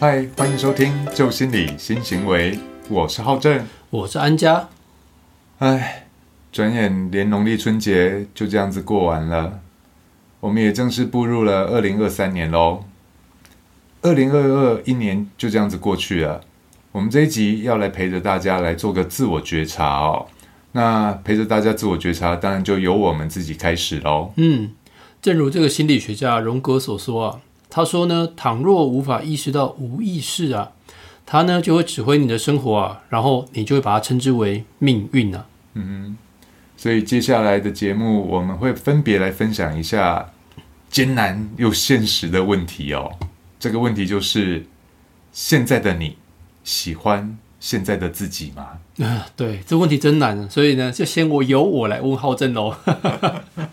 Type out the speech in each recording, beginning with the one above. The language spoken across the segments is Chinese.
嗨，欢迎收听《旧心理新行为》，我是浩正，我是安家。哎，转眼连农历春节就这样子过完了，我们也正式步入了二零二三年喽。二零二二一年就这样子过去了，我们这一集要来陪着大家来做个自我觉察哦。那陪着大家自我觉察，当然就由我们自己开始喽。嗯，正如这个心理学家荣格所说啊，他说呢，倘若无法意识到无意识啊，他呢就会指挥你的生活啊，然后你就会把它称之为命运啊。嗯，所以接下来的节目我们会分别来分享一下艰难又现实的问题哦。这个问题就是：现在的你喜欢现在的自己吗？啊，对，这问题真难，所以呢，就先我由我来问浩正喽。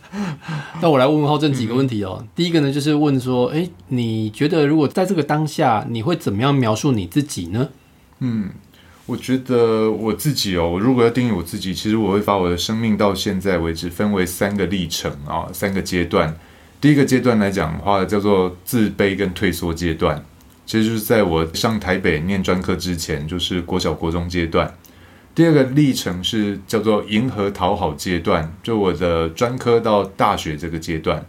那我来问问浩正几个问题哦。第一个呢，就是问说，哎，你觉得如果在这个当下，你会怎么样描述你自己呢？嗯，我觉得我自己哦，如果要定义我自己，其实我会把我的生命到现在为止分为三个历程啊，三个阶段。第一个阶段来讲的话，叫做自卑跟退缩阶段，其实就是在我上台北念专科之前，就是国小国中阶段。第二个历程是叫做迎合讨好阶段，就我的专科到大学这个阶段。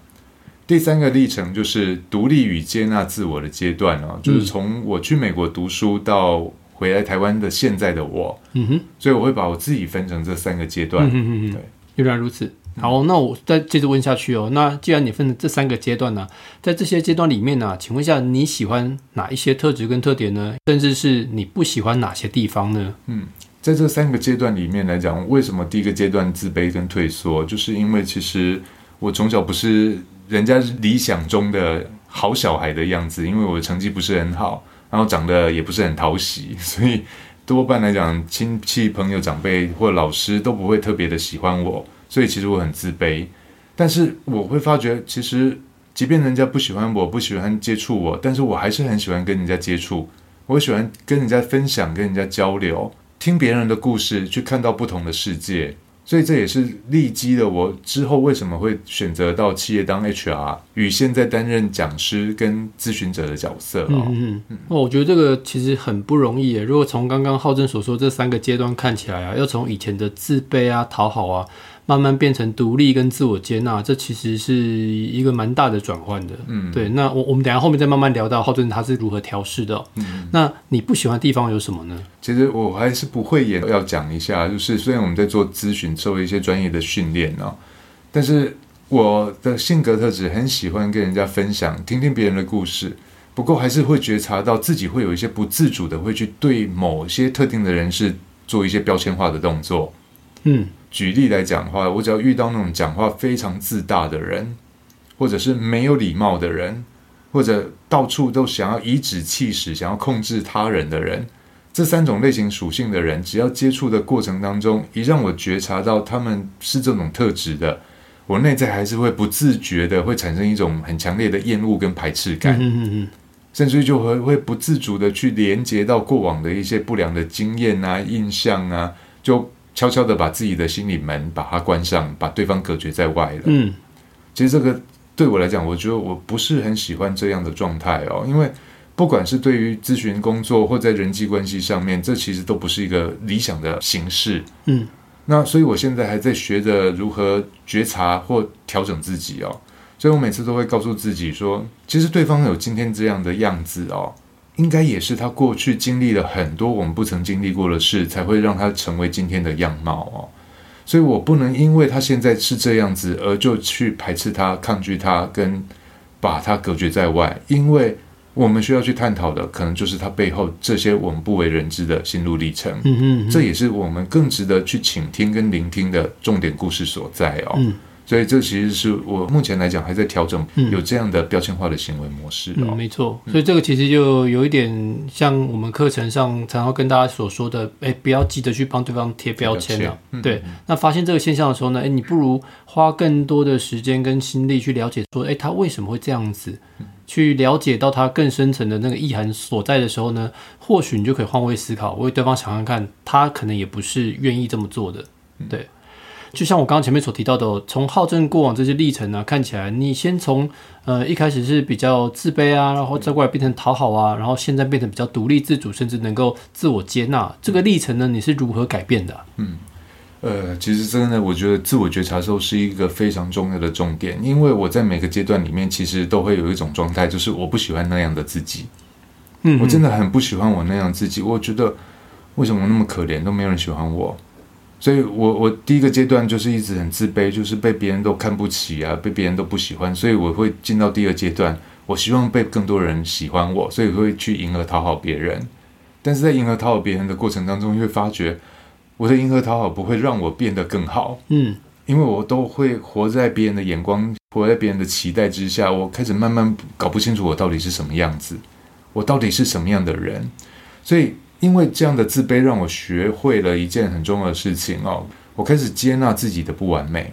第三个历程就是独立与接纳自我的阶段哦，就是从我去美国读书到回来台湾的现在的我。嗯哼，所以我会把我自己分成这三个阶段。嗯哼对，原来如此。好，那我再接着问下去哦。那既然你分这三个阶段呢，在这些阶段里面呢，请问一下，你喜欢哪一些特质跟特点呢？甚至是你不喜欢哪些地方呢？嗯，在这三个阶段里面来讲，为什么第一个阶段自卑跟退缩，就是因为其实我从小不是人家理想中的好小孩的样子，因为我的成绩不是很好，然后长得也不是很讨喜，所以多半来讲，亲戚、朋友、长辈或老师都不会特别的喜欢我。所以其实我很自卑，但是我会发觉，其实即便人家不喜欢我，不喜欢接触我，但是我还是很喜欢跟人家接触。我喜欢跟人家分享，跟人家交流，听别人的故事，去看到不同的世界。所以这也是立基的我之后为什么会选择到企业当 HR，与现在担任讲师跟咨询者的角色哦。嗯嗯，那我觉得这个其实很不容易。如果从刚刚浩正所说这三个阶段看起来啊，要从以前的自卑啊、讨好啊。慢慢变成独立跟自我接纳，这其实是一个蛮大的转换的。嗯，对。那我我们等下后面再慢慢聊到浩正他是如何调试的。嗯，那你不喜欢的地方有什么呢？其实我还是不会演要讲一下，就是虽然我们在做咨询，受一些专业的训练啊，但是我的性格特质很喜欢跟人家分享，听听别人的故事。不过还是会觉察到自己会有一些不自主的，会去对某些特定的人士做一些标签化的动作。嗯。举例来讲的话，我只要遇到那种讲话非常自大的人，或者是没有礼貌的人，或者到处都想要颐指气使、想要控制他人的人，这三种类型属性的人，只要接触的过程当中，一让我觉察到他们是这种特质的，我内在还是会不自觉的会产生一种很强烈的厌恶跟排斥感，甚至就会会不自主的去连接到过往的一些不良的经验啊、印象啊，就。悄悄的把自己的心理门把它关上，把对方隔绝在外了。嗯，其实这个对我来讲，我觉得我不是很喜欢这样的状态哦。因为不管是对于咨询工作或在人际关系上面，这其实都不是一个理想的形式。嗯，那所以我现在还在学着如何觉察或调整自己哦。所以我每次都会告诉自己说，其实对方有今天这样的样子哦。应该也是他过去经历了很多我们不曾经历过的事，才会让他成为今天的样貌哦。所以我不能因为他现在是这样子，而就去排斥他、抗拒他，跟把他隔绝在外。因为我们需要去探讨的，可能就是他背后这些我们不为人知的心路历程。嗯嗯，这也是我们更值得去倾听跟聆听的重点故事所在哦。所以这其实是我目前来讲还在调整，有这样的标签化的行为模式。嗯，没错。所以这个其实就有一点像我们课程上常常跟大家所说的，哎，不要急着去帮对方贴标签了。对。那发现这个现象的时候呢，哎，你不如花更多的时间跟心力去了解，说，哎，他为什么会这样子？去了解到他更深层的那个意涵所在的时候呢，或许你就可以换位思考，为对方想想看，他可能也不是愿意这么做的。对。就像我刚刚前面所提到的，从好正过往这些历程呢，看起来你先从呃一开始是比较自卑啊，然后再过来变成讨好啊，然后现在变成比较独立自主，甚至能够自我接纳，这个历程呢，你是如何改变的？嗯。呃，其实真的，我觉得自我觉察时候是一个非常重要的重点，因为我在每个阶段里面，其实都会有一种状态，就是我不喜欢那样的自己。嗯，我真的很不喜欢我那样自己。我觉得为什么那么可怜，都没有人喜欢我。所以我我第一个阶段就是一直很自卑，就是被别人都看不起啊，被别人都不喜欢。所以我会进到第二阶段，我希望被更多人喜欢我，所以会去迎合讨好别人。但是在迎合讨好别人的过程当中，会发觉。我的迎合讨好不会让我变得更好，嗯，因为我都会活在别人的眼光，活在别人的期待之下，我开始慢慢搞不清楚我到底是什么样子，我到底是什么样的人，所以因为这样的自卑，让我学会了一件很重要的事情哦，我开始接纳自己的不完美，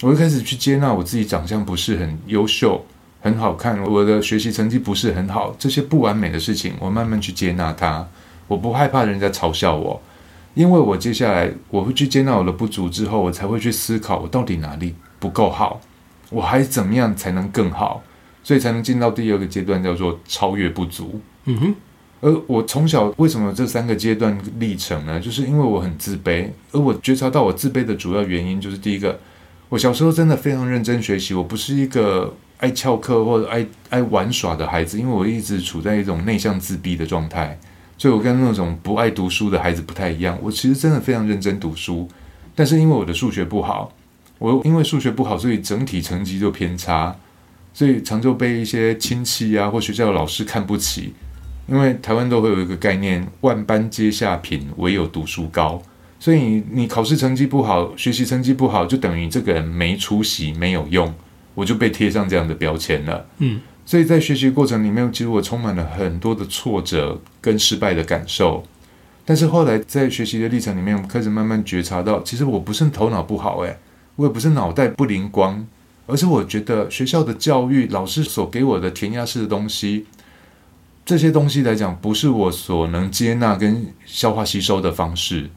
我就开始去接纳我自己长相不是很优秀、很好看，我的学习成绩不是很好，这些不完美的事情，我慢慢去接纳它，我不害怕人家嘲笑我。因为我接下来我会去接纳我的不足之后，我才会去思考我到底哪里不够好，我还怎么样才能更好，所以才能进到第二个阶段，叫做超越不足。嗯哼。而我从小为什么这三个阶段历程呢？就是因为我很自卑，而我觉察到我自卑的主要原因就是第一个，我小时候真的非常认真学习，我不是一个爱翘课或者爱爱玩耍的孩子，因为我一直处在一种内向自闭的状态。所以我跟那种不爱读书的孩子不太一样。我其实真的非常认真读书，但是因为我的数学不好，我因为数学不好，所以整体成绩就偏差，所以常就被一些亲戚啊或学校的老师看不起。因为台湾都会有一个概念：万般皆下品，唯有读书高。所以你考试成绩不好，学习成绩不好，就等于这个人没出息，没有用。我就被贴上这样的标签了。嗯。所以在学习过程里面，其实我充满了很多的挫折跟失败的感受。但是后来在学习的历程里面，我们开始慢慢觉察到，其实我不是头脑不好，诶，我也不是脑袋不灵光，而是我觉得学校的教育、老师所给我的填鸭式的东西，这些东西来讲，不是我所能接纳跟消化吸收的方式，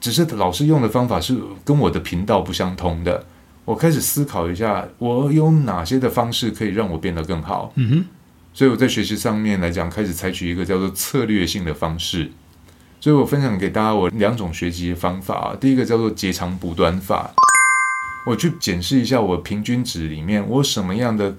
只是老师用的方法是跟我的频道不相通的。我开始思考一下，我有哪些的方式可以让我变得更好。嗯哼，所以我在学习上面来讲，开始采取一个叫做策略性的方式。所以我分享给大家我两种学习方法啊。第一个叫做截长补短法，我去检视一下我平均值里面，我什么样的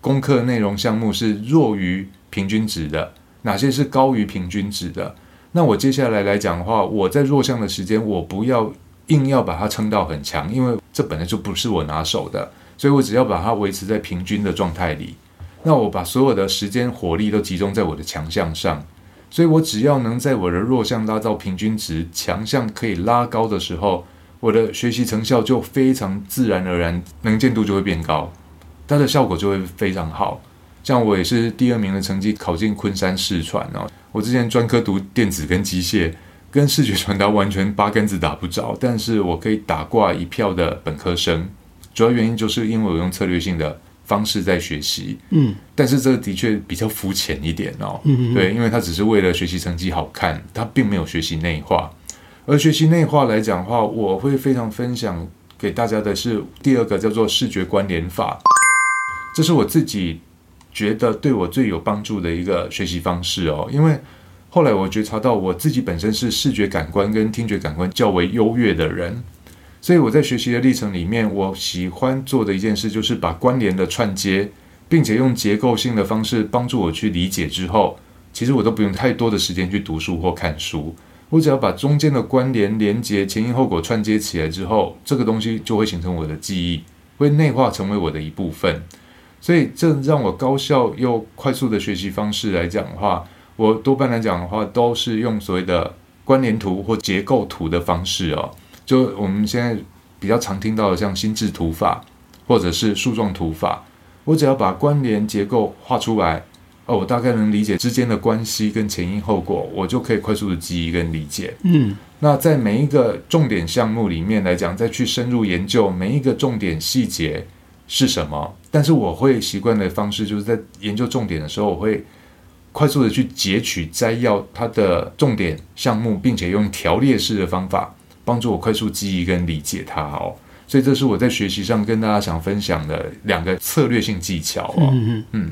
功课内容项目是弱于平均值的，哪些是高于平均值的。那我接下来来讲的话，我在弱项的时间，我不要。硬要把它撑到很强，因为这本来就不是我拿手的，所以我只要把它维持在平均的状态里。那我把所有的时间火力都集中在我的强项上，所以我只要能在我的弱项拉到平均值，强项可以拉高的时候，我的学习成效就非常自然而然，能见度就会变高，它的效果就会非常好。像我也是第二名的成绩考进昆山视传哦，我之前专科读电子跟机械。跟视觉传达完全八竿子打不着，但是我可以打挂一票的本科生，主要原因就是因为我用策略性的方式在学习，嗯，但是这个的确比较肤浅一点哦，嗯对，因为他只是为了学习成绩好看，他并没有学习内化，而学习内化来讲的话，我会非常分享给大家的是第二个叫做视觉关联法，这是我自己觉得对我最有帮助的一个学习方式哦，因为。后来我觉察到我自己本身是视觉感官跟听觉感官较为优越的人，所以我在学习的历程里面，我喜欢做的一件事就是把关联的串接，并且用结构性的方式帮助我去理解之后，其实我都不用太多的时间去读书或看书，我只要把中间的关联连接前因后果串接起来之后，这个东西就会形成我的记忆，会内化成为我的一部分。所以这让我高效又快速的学习方式来讲的话。我多半来讲的话，都是用所谓的关联图或结构图的方式哦。就我们现在比较常听到的，像心智图法或者是树状图法，我只要把关联结构画出来，哦，我大概能理解之间的关系跟前因后果，我就可以快速的记忆跟理解。嗯，那在每一个重点项目里面来讲，再去深入研究每一个重点细节是什么。但是我会习惯的方式，就是在研究重点的时候，我会。快速的去截取摘要它的重点项目，并且用条列式的方法帮助我快速记忆跟理解它哦。所以这是我在学习上跟大家想分享的两个策略性技巧哦。嗯嗯嗯，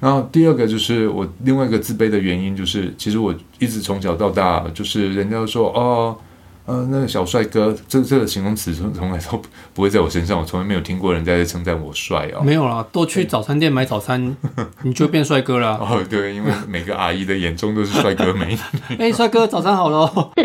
然后第二个就是我另外一个自卑的原因，就是其实我一直从小到大，就是人家说哦，呃，那个小帅哥，这这个形容词从从来都不不会在我身上，我从来没有听过人家在称赞我帅哦。没有啦，多去早餐店买早餐，你就变帅哥了。哦，对，因为每个阿姨的眼中都是帅哥美女。哎，帅哥，早餐好了。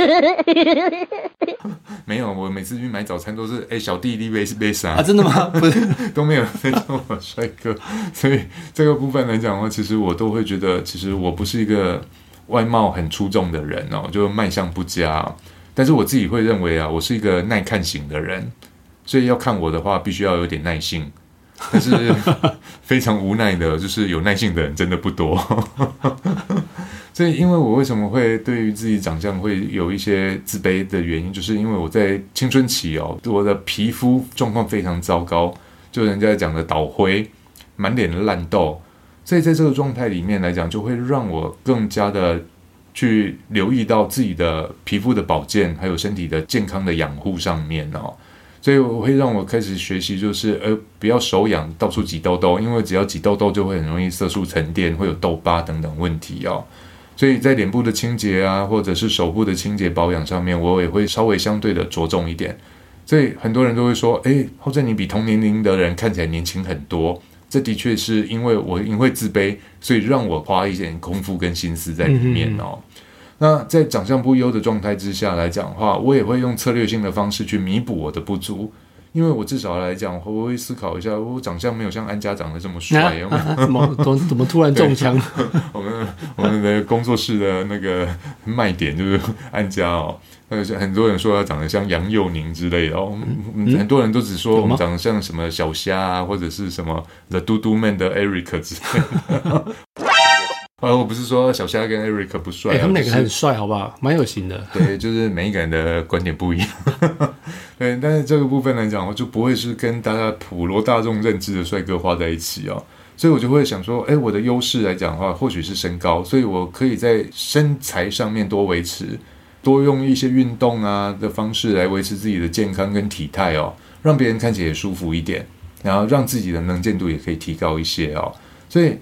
没有，我每次去买早餐都是哎，小弟弟杯是杯啥啊？真的吗？不是，都没有在叫我帅哥。所以这个部分来讲的话，其实我都会觉得，其实我不是一个外貌很出众的人哦，就卖相不佳。但是我自己会认为啊，我是一个耐看型的人，所以要看我的话，必须要有点耐性。但是 非常无奈的，就是有耐性的人真的不多。所以，因为我为什么会对于自己长相会有一些自卑的原因，就是因为我在青春期哦，我的皮肤状况非常糟糕，就人家讲的倒灰，满脸的烂痘。所以在这个状态里面来讲，就会让我更加的。去留意到自己的皮肤的保健，还有身体的健康的养护上面哦，所以我会让我开始学习，就是呃不要手痒到处挤痘痘，因为只要挤痘痘就会很容易色素沉淀，会有痘疤等等问题哦。所以在脸部的清洁啊，或者是手部的清洁保养上面，我也会稍微相对的着重一点。所以很多人都会说，哎，后者你比同年龄的人看起来年轻很多。这的确是因为我因为自卑，所以让我花一点功夫跟心思在里面哦。那在长相不优的状态之下来讲的话，我也会用策略性的方式去弥补我的不足，因为我至少来讲，我会思考一下，我长相没有像安家长得这么帅，怎么怎怎么突然中枪？我们我们的工作室的那个卖点就是安家哦。呃，很多人说他长得像杨佑宁之类的哦，很多人都只说我们长得像什么小虾啊，或者是什么 The 嘟嘟 Man 的 Eric 之类的。呃，我不是说小虾跟 Eric 不帅，他们两个很帅，好不好？蛮有型的。对，就是每一个人的观点不一样。对，但是这个部分来讲，我就不会是跟大家普罗大众认知的帅哥画在一起哦，所以我就会想说，哎，我的优势来讲的话，或许是身高，所以我可以在身材上面多维持。多用一些运动啊的方式来维持自己的健康跟体态哦，让别人看起来也舒服一点，然后让自己的能见度也可以提高一些哦。所以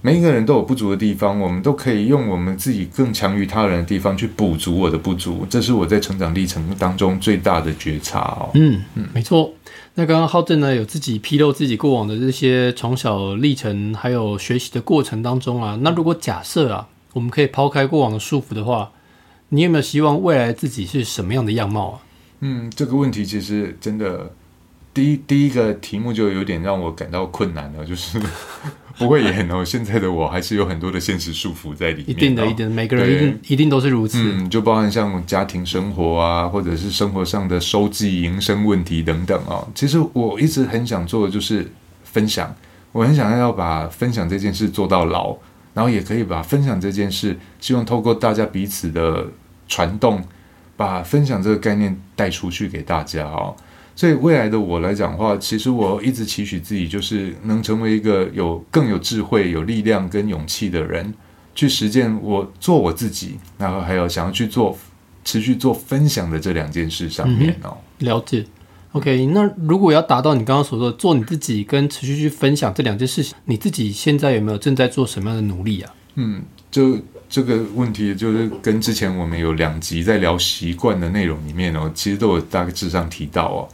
每一个人都有不足的地方，我们都可以用我们自己更强于他人的地方去补足我的不足。这是我在成长历程当中最大的觉察哦。嗯嗯，没错。那刚刚浩正呢有自己披露自己过往的这些从小历程，还有学习的过程当中啊。那如果假设啊，我们可以抛开过往的束缚的话。你有没有希望未来自己是什么样的样貌啊？嗯，这个问题其实真的，第一第一个题目就有点让我感到困难了，就是不会演哦。现在的我还是有很多的现实束缚在里面，一定的，一定，每个人一定一定都是如此。嗯，就包含像家庭生活啊，或者是生活上的收寄营生问题等等哦。其实我一直很想做的就是分享，我很想要把分享这件事做到老。然后也可以把分享这件事，希望透过大家彼此的传动，把分享这个概念带出去给大家哦。所以未来的我来讲的话，其实我一直期许自己就是能成为一个有更有智慧、有力量跟勇气的人，去实践我做我自己，然后还有想要去做持续做分享的这两件事上面哦。了解。OK，那如果要达到你刚刚所说的做你自己跟持续去分享这两件事情，你自己现在有没有正在做什么样的努力啊？嗯，就这个问题就是跟之前我们有两集在聊习惯的内容里面哦，其实都有大致上提到哦，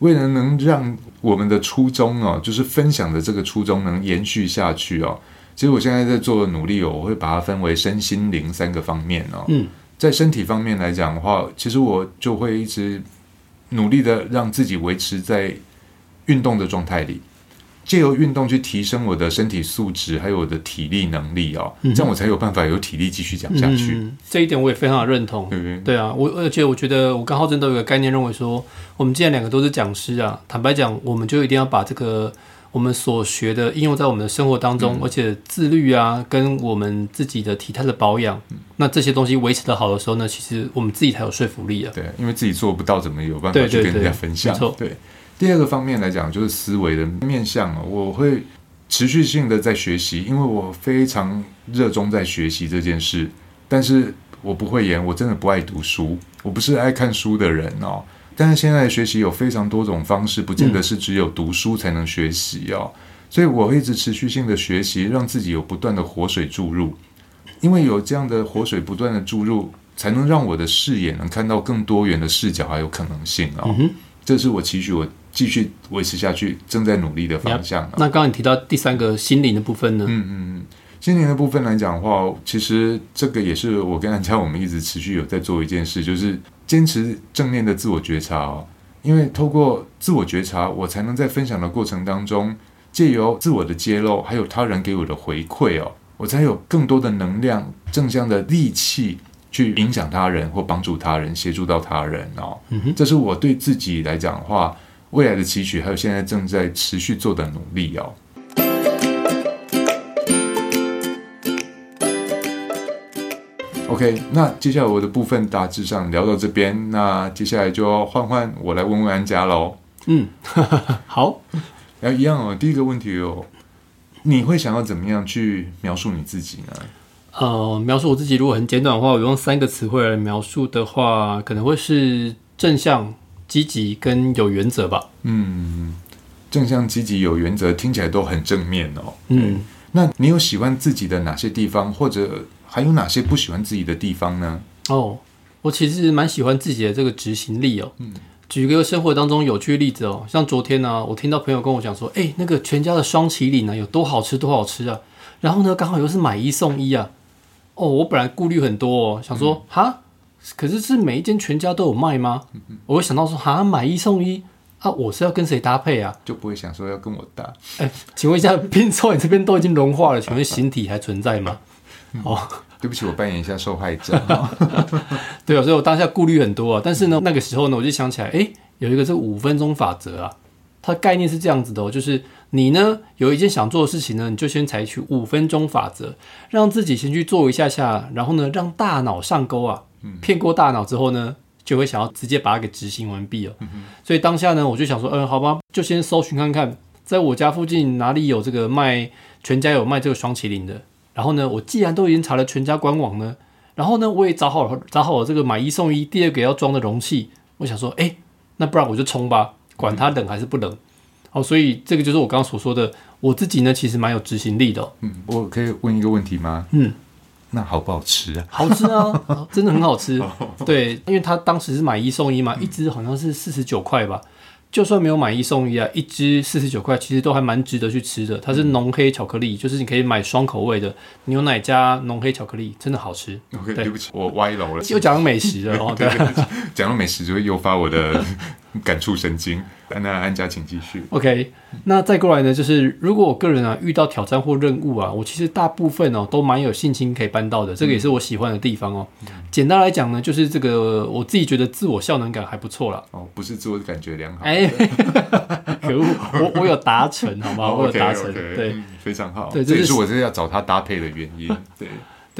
为了能让我们的初衷哦，就是分享的这个初衷能延续下去哦，其实我现在在做的努力哦，我会把它分为身心灵三个方面哦。嗯，在身体方面来讲的话，其实我就会一直。努力的让自己维持在运动的状态里，借由运动去提升我的身体素质，还有我的体力能力哦，这样我才有办法有体力继续讲下去。这一点我也非常的认同。对啊，我而且我觉得我跟浩真都有个概念，认为说我们既然两个都是讲师啊，坦白讲，我们就一定要把这个。我们所学的应用在我们的生活当中，而且自律啊，跟我们自己的体态的保养，那这些东西维持的好的时候呢，其实我们自己才有说服力啊。对，因为自己做不到，怎么有办法去跟人家分享？对。第二个方面来讲，就是思维的面向啊，我会持续性的在学习，因为我非常热衷在学习这件事。但是我不会演，我真的不爱读书，我不是爱看书的人哦。但是现在学习有非常多种方式，不见得是只有读书才能学习哦。所以我会一直持续性的学习，让自己有不断的活水注入。因为有这样的活水不断的注入，才能让我的视野能看到更多元的视角还有可能性哦。这是我期许我继续维持下去正在努力的方向。那刚刚你提到第三个心灵的部分呢？嗯嗯嗯，心灵的部分来讲的话，其实这个也是我跟安佳我们一直持续有在做一件事，就是坚持正念的自我觉察哦。因为透过自我觉察，我才能在分享的过程当中，借由自我的揭露，还有他人给我的回馈哦，我才有更多的能量、正向的力气去影响他人或帮助他人、协助到他人哦。这是我对自己来讲的话，未来的期许，还有现在正在持续做的努力哦。OK，那接下来我的部分大致上聊到这边，那接下来就要换换我来问问安家喽。嗯，好，然后一样哦。第一个问题哦，你会想要怎么样去描述你自己呢？呃，描述我自己，如果很简短的话，我用三个词汇来描述的话，可能会是正向、积极跟有原则吧。嗯，正向、积极、有原则，听起来都很正面哦。嗯，那你有喜欢自己的哪些地方，或者？还有哪些不喜欢自己的地方呢？哦，我其实蛮喜欢自己的这个执行力哦。嗯，举个生活当中有趣的例子哦，像昨天呢，我听到朋友跟我讲说，哎，那个全家的双麒麟呢有多好吃，多好吃啊！然后呢，刚好又是买一送一啊。哦，我本来顾虑很多哦，想说哈，可是是每一间全家都有卖吗？我会想到说，哈，买一送一啊，我是要跟谁搭配啊？就不会想说要跟我搭。哎，请问一下，拼凑你这边都已经融化了，请问形体还存在吗？哦，对不起，我扮演一下受害者。对啊，所以我当下顾虑很多啊。但是呢，那个时候呢，我就想起来，哎，有一个这五分钟法则啊。它概念是这样子的哦，就是你呢有一件想做的事情呢，你就先采取五分钟法则，让自己先去做一下下，然后呢，让大脑上钩啊，骗过大脑之后呢，就会想要直接把它给执行完毕哦。所以当下呢，我就想说，嗯，好吧，就先搜寻看看，在我家附近哪里有这个卖全家有卖这个双麒麟的。然后呢，我既然都已经查了全家官网呢，然后呢，我也找好找好我这个买一送一第二个要装的容器，我想说，哎，那不然我就冲吧，管它冷还是不冷。哦，所以这个就是我刚刚所说的，我自己呢其实蛮有执行力的。嗯，我可以问一个问题吗？嗯，那好不好吃啊？好吃啊，真的很好吃。对，因为他当时是买一送一嘛，一只好像是四十九块吧。就算没有买一送一啊，一支四十九块，其实都还蛮值得去吃的。它是浓黑巧克力，就是你可以买双口味的牛奶加浓黑巧克力，真的好吃。OK，对不起，我歪楼了，又讲美食了哦。对，讲到美食就会诱发我的 感触神经。那安家，请继续。OK，那再过来呢，就是如果我个人啊遇到挑战或任务啊，我其实大部分哦都蛮有信心可以办到的，这个也是我喜欢的地方哦。简单来讲呢，就是这个我自己觉得自我效能感还不错啦。哦，不是自我感觉良好。哎，可恶，我我有达成，好吗？我有达成，对，非常好。对，这也是我是要找他搭配的原因。对。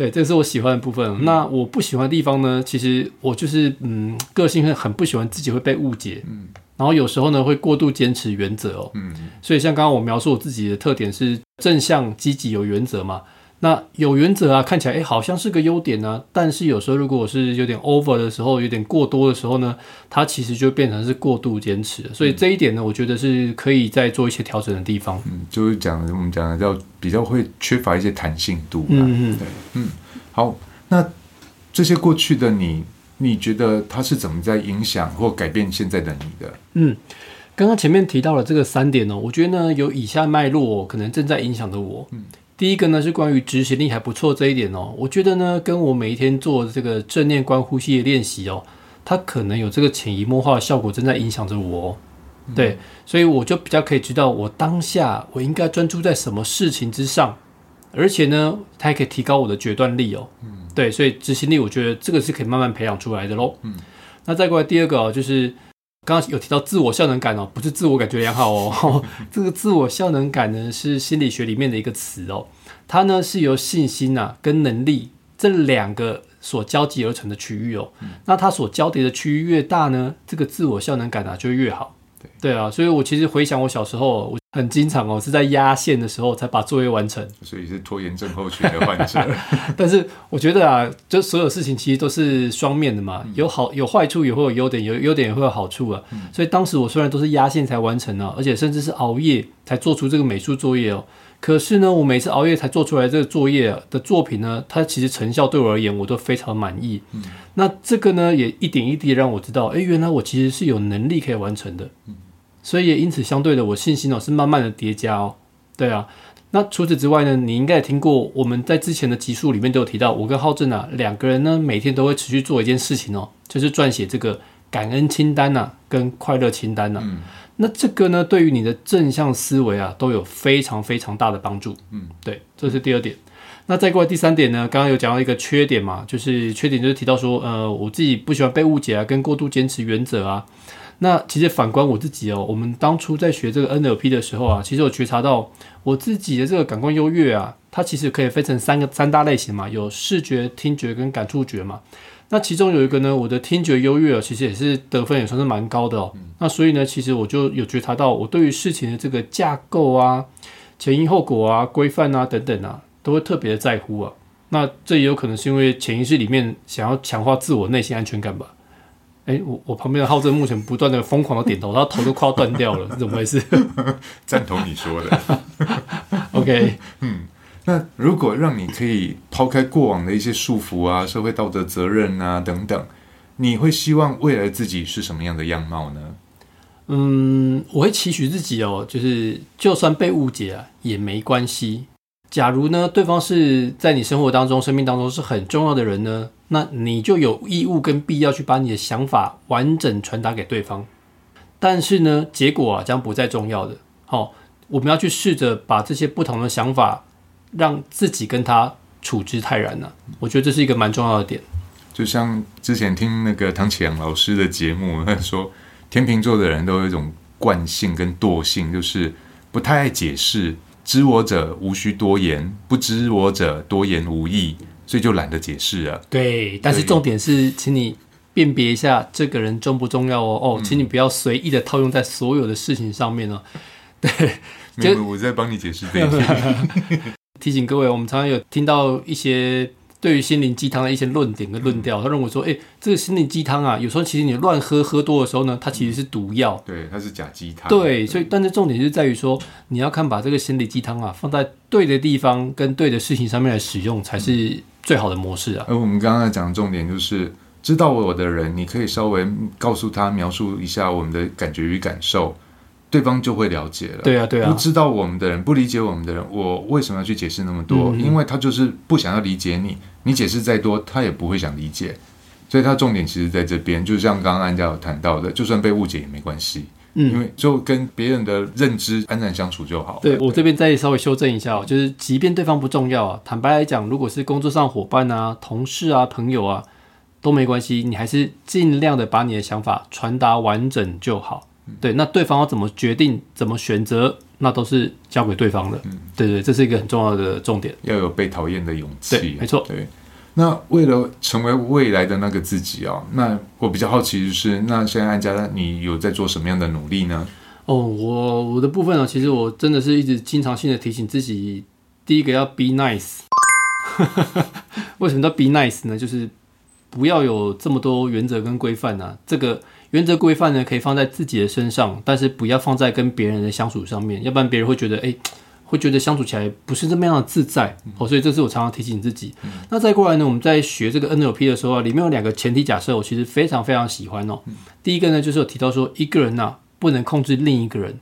对，这是我喜欢的部分。那我不喜欢的地方呢？其实我就是嗯，个性很很不喜欢自己会被误解。嗯，然后有时候呢会过度坚持原则哦。嗯，所以像刚刚我描述我自己的特点是正向、积极、有原则嘛。那有原则啊，看起来哎好像是个优点呢，但是有时候如果我是有点 over 的时候，有点过多的时候呢，它其实就变成是过度坚持。所以这一点呢，我觉得是可以再做一些调整的地方。嗯，就是讲我们讲的叫比较会缺乏一些弹性度。嗯嗯，对，嗯，好，那这些过去的你，你觉得它是怎么在影响或改变现在的你的？嗯，刚刚前面提到了这个三点呢，我觉得呢有以下脉络可能正在影响着我。嗯。第一个呢是关于执行力还不错这一点哦，我觉得呢跟我每一天做这个正念观呼吸的练习哦，它可能有这个潜移默化的效果正在影响着我，对，所以我就比较可以知道我当下我应该专注在什么事情之上，而且呢它还可以提高我的决断力哦，嗯，对，所以执行力我觉得这个是可以慢慢培养出来的喽，嗯，那再过来第二个哦就是。刚刚有提到自我效能感哦，不是自我感觉良好哦。这个自我效能感呢，是心理学里面的一个词哦。它呢是由信心呐跟能力这两个所交集而成的区域哦。那它所交叠的区域越大呢，这个自我效能感啊就越好。对对啊，所以我其实回想我小时候，我很经常哦，是在压线的时候才把作业完成，所以是拖延症候群的患者。但是我觉得啊，就所有事情其实都是双面的嘛，有好有坏处，也会有优点，有优点也会有好处啊。所以当时我虽然都是压线才完成呢，而且甚至是熬夜才做出这个美术作业哦，可是呢，我每次熬夜才做出来这个作业的作品呢，它其实成效对我而言我都非常满意。嗯那这个呢，也一点一滴让我知道，哎，原来我其实是有能力可以完成的。所以也因此，相对的，我信心哦是慢慢的叠加哦。对啊，那除此之外呢，你应该也听过，我们在之前的集数里面都有提到，我跟浩正啊两个人呢，每天都会持续做一件事情哦，就是撰写这个感恩清单呐，跟快乐清单呐。嗯。那这个呢，对于你的正向思维啊，都有非常非常大的帮助。嗯，对，这是第二点。那再过来第三点呢，刚刚有讲到一个缺点嘛，就是缺点就是提到说，呃，我自己不喜欢被误解啊，跟过度坚持原则啊。那其实反观我自己哦，我们当初在学这个 NLP 的时候啊，其实我觉察到我自己的这个感官优越啊，它其实可以分成三个三大类型嘛，有视觉、听觉跟感触觉嘛。那其中有一个呢，我的听觉优越啊，其实也是得分也算是蛮高的哦。那所以呢，其实我就有觉察到，我对于事情的这个架构啊、前因后果啊、规范啊等等啊，都会特别的在乎啊。那这也有可能是因为潜意识里面想要强化自我内心安全感吧。哎，我我旁边的浩正目前不断的疯狂的点头，他头都快要断掉了，是 怎么回事？赞同你说的。OK，嗯，那如果让你可以抛开过往的一些束缚啊、社会道德责任啊等等，你会希望未来自己是什么样的样貌呢？嗯，我会期许自己哦，就是就算被误解啊也没关系。假如呢，对方是在你生活当中、生命当中是很重要的人呢？那你就有义务跟必要去把你的想法完整传达给对方，但是呢，结果啊将不再重要的。好，我们要去试着把这些不同的想法，让自己跟他处之泰然呢。我觉得这是一个蛮重要的点。就像之前听那个唐启阳老师的节目，他说天秤座的人都有一种惯性跟惰性，就是不太爱解释，知我者无需多言，不知我者多言无益。所以就懒得解释了。对，但是重点是，请你辨别一下这个人重不重要哦。哦，请你不要随意的套用在所有的事情上面哦。对，没有我在帮你解释这一点。提醒各位，我们常常有听到一些。对于心灵鸡汤的一些论点跟论调，他认为说，哎，这个心灵鸡汤啊，有时候其实你乱喝喝多的时候呢，它其实是毒药。对，它是假鸡汤。对，所以但是重点是在于说，你要看把这个心灵鸡汤啊放在对的地方跟对的事情上面来使用，才是最好的模式啊。而我们刚刚讲的重点就是，知道我的人，你可以稍微告诉他描述一下我们的感觉与感受。对方就会了解了。对啊，对啊。不知道我们的人，不理解我们的人，我为什么要去解释那么多？因为他就是不想要理解你，你解释再多，他也不会想理解。所以，他重点其实在这边，就像刚刚安家有谈到的，就算被误解也没关系，嗯，因为就跟别人的认知安然相处就好。对我这边再稍微修正一下哦，就是即便对方不重要啊，坦白来讲，如果是工作上伙伴啊、同事啊、朋友啊，都没关系，你还是尽量的把你的想法传达完整就好。对，那对方要怎么决定、怎么选择，那都是交给对方的。嗯，对对，这是一个很重要的重点。要有被讨厌的勇气。对，没错。对，那为了成为未来的那个自己啊，那我比较好奇就是，那现在安家，你有在做什么样的努力呢？哦，我我的部分呢，其实我真的是一直经常性的提醒自己，第一个要 be nice。为什么叫 be nice 呢？就是不要有这么多原则跟规范啊？这个。原则规范呢，可以放在自己的身上，但是不要放在跟别人的相处上面，要不然别人会觉得，哎，会觉得相处起来不是这么样的自在。哦，所以这是我常常提醒自己。那再过来呢，我们在学这个 NLP 的时候啊，里面有两个前提假设，我其实非常非常喜欢哦。第一个呢，就是有提到说，一个人呐不能控制另一个人，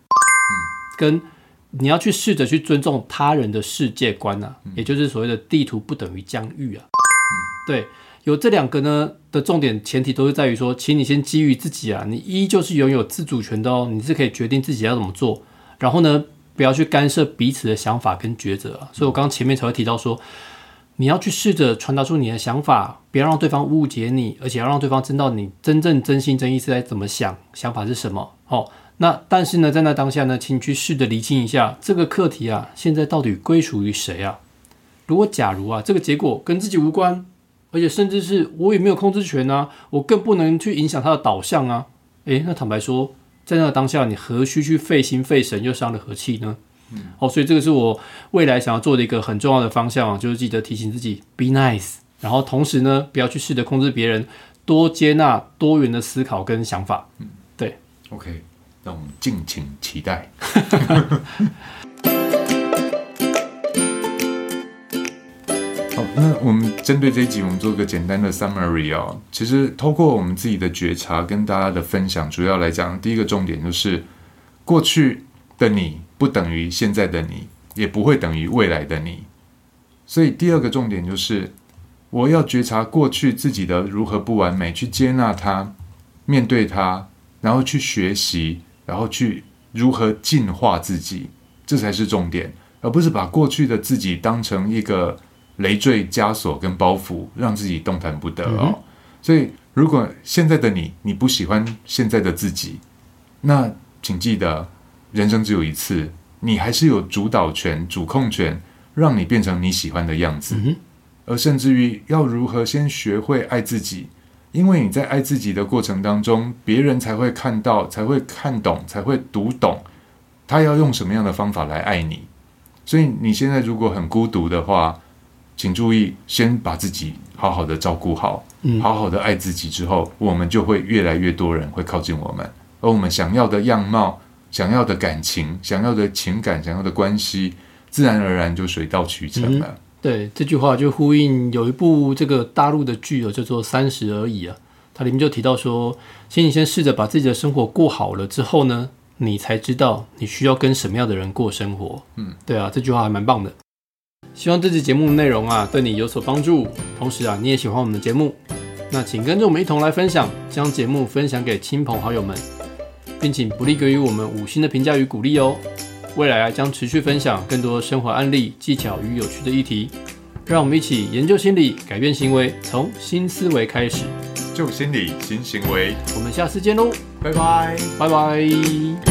跟你要去试着去尊重他人的世界观呐，也就是所谓的地图不等于疆域啊。对。有这两个呢的重点前提都是在于说，请你先基于自己啊，你依旧是拥有自主权的哦，你是可以决定自己要怎么做，然后呢，不要去干涉彼此的想法跟抉择啊。所以我刚刚前面才会提到说，你要去试着传达出你的想法，不要让对方误解你，而且要让对方知道你真正真心真意是在怎么想，想法是什么。哦，那但是呢，在那当下呢，请你去试着厘清一下这个课题啊，现在到底归属于谁啊？如果假如啊，这个结果跟自己无关。而且甚至是我也没有控制权啊，我更不能去影响他的导向啊。诶，那坦白说，在那个当下，你何须去费心费神又伤了和气呢？嗯，哦，所以这个是我未来想要做的一个很重要的方向啊，就是记得提醒自己 be nice，然后同时呢，不要去试着控制别人，多接纳多元的思考跟想法。嗯，对，OK，那我们敬请期待。那我们针对这一集，我们做个简单的 summary 哦。其实，透过我们自己的觉察跟大家的分享，主要来讲，第一个重点就是过去的你。不等于现在的你，也不会等于未来的你。所以第二个重点就是，我要觉察过去自己的如何不完美，去接纳它，面对它，然后去学习，然后去如何进化自己，这才是重点，而不是把过去的自己当成一个累赘、枷锁跟包袱，让自己动弹不得哦。所以，如果现在的你你不喜欢现在的自己，那请记得。人生只有一次，你还是有主导权、主控权，让你变成你喜欢的样子。而甚至于要如何先学会爱自己，因为你在爱自己的过程当中，别人才会看到、才会看懂、才会读懂，他要用什么样的方法来爱你。所以你现在如果很孤独的话，请注意，先把自己好好的照顾好，好好的爱自己之后，我们就会越来越多人会靠近我们，而我们想要的样貌。想要的感情，想要的情感，想要的关系，自然而然就水到渠成了。对这句话就呼应有一部这个大陆的剧哦，叫做《三十而已》啊，它里面就提到说，请你先试着把自己的生活过好了之后呢，你才知道你需要跟什么样的人过生活。嗯，对啊，这句话还蛮棒的。希望这期节目的内容啊对你有所帮助，同时啊你也喜欢我们的节目，那请跟着我们一同来分享，将节目分享给亲朋好友们。并请不吝给予我们五星的评价与鼓励哦！未来将持续分享更多生活案例、技巧与有趣的议题，让我们一起研究心理，改变行为，从新思维开始，旧心理新行为。我们下次见喽，拜拜，拜拜。